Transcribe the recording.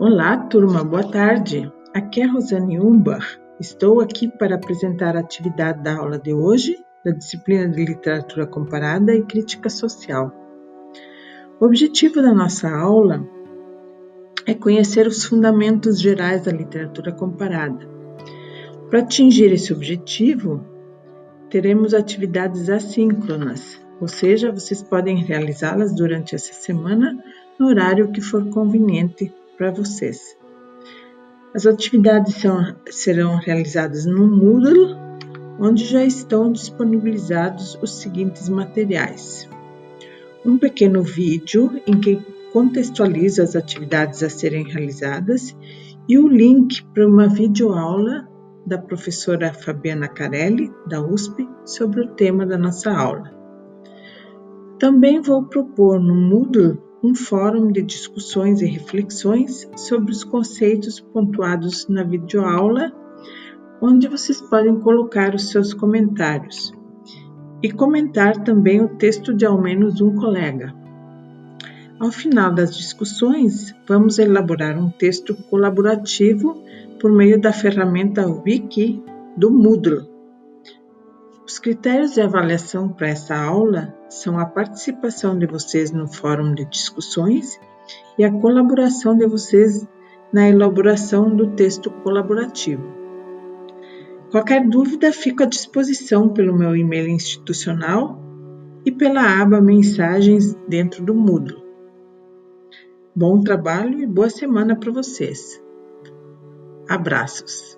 Olá, turma, boa tarde. Aqui é Rosane Umbach. Estou aqui para apresentar a atividade da aula de hoje, da disciplina de Literatura Comparada e Crítica Social. O objetivo da nossa aula é conhecer os fundamentos gerais da literatura comparada. Para atingir esse objetivo, teremos atividades assíncronas, ou seja, vocês podem realizá-las durante essa semana no horário que for conveniente para vocês. As atividades são, serão realizadas no Moodle, onde já estão disponibilizados os seguintes materiais: um pequeno vídeo em que contextualiza as atividades a serem realizadas e o link para uma videoaula da professora Fabiana Carelli, da USP, sobre o tema da nossa aula. Também vou propor no Moodle um fórum de discussões e reflexões sobre os conceitos pontuados na videoaula, onde vocês podem colocar os seus comentários e comentar também o texto de ao menos um colega. Ao final das discussões, vamos elaborar um texto colaborativo por meio da ferramenta Wiki do Moodle. Os critérios de avaliação para essa aula são a participação de vocês no fórum de discussões e a colaboração de vocês na elaboração do texto colaborativo. Qualquer dúvida, fico à disposição pelo meu e-mail institucional e pela aba Mensagens dentro do Moodle. Bom trabalho e boa semana para vocês. Abraços!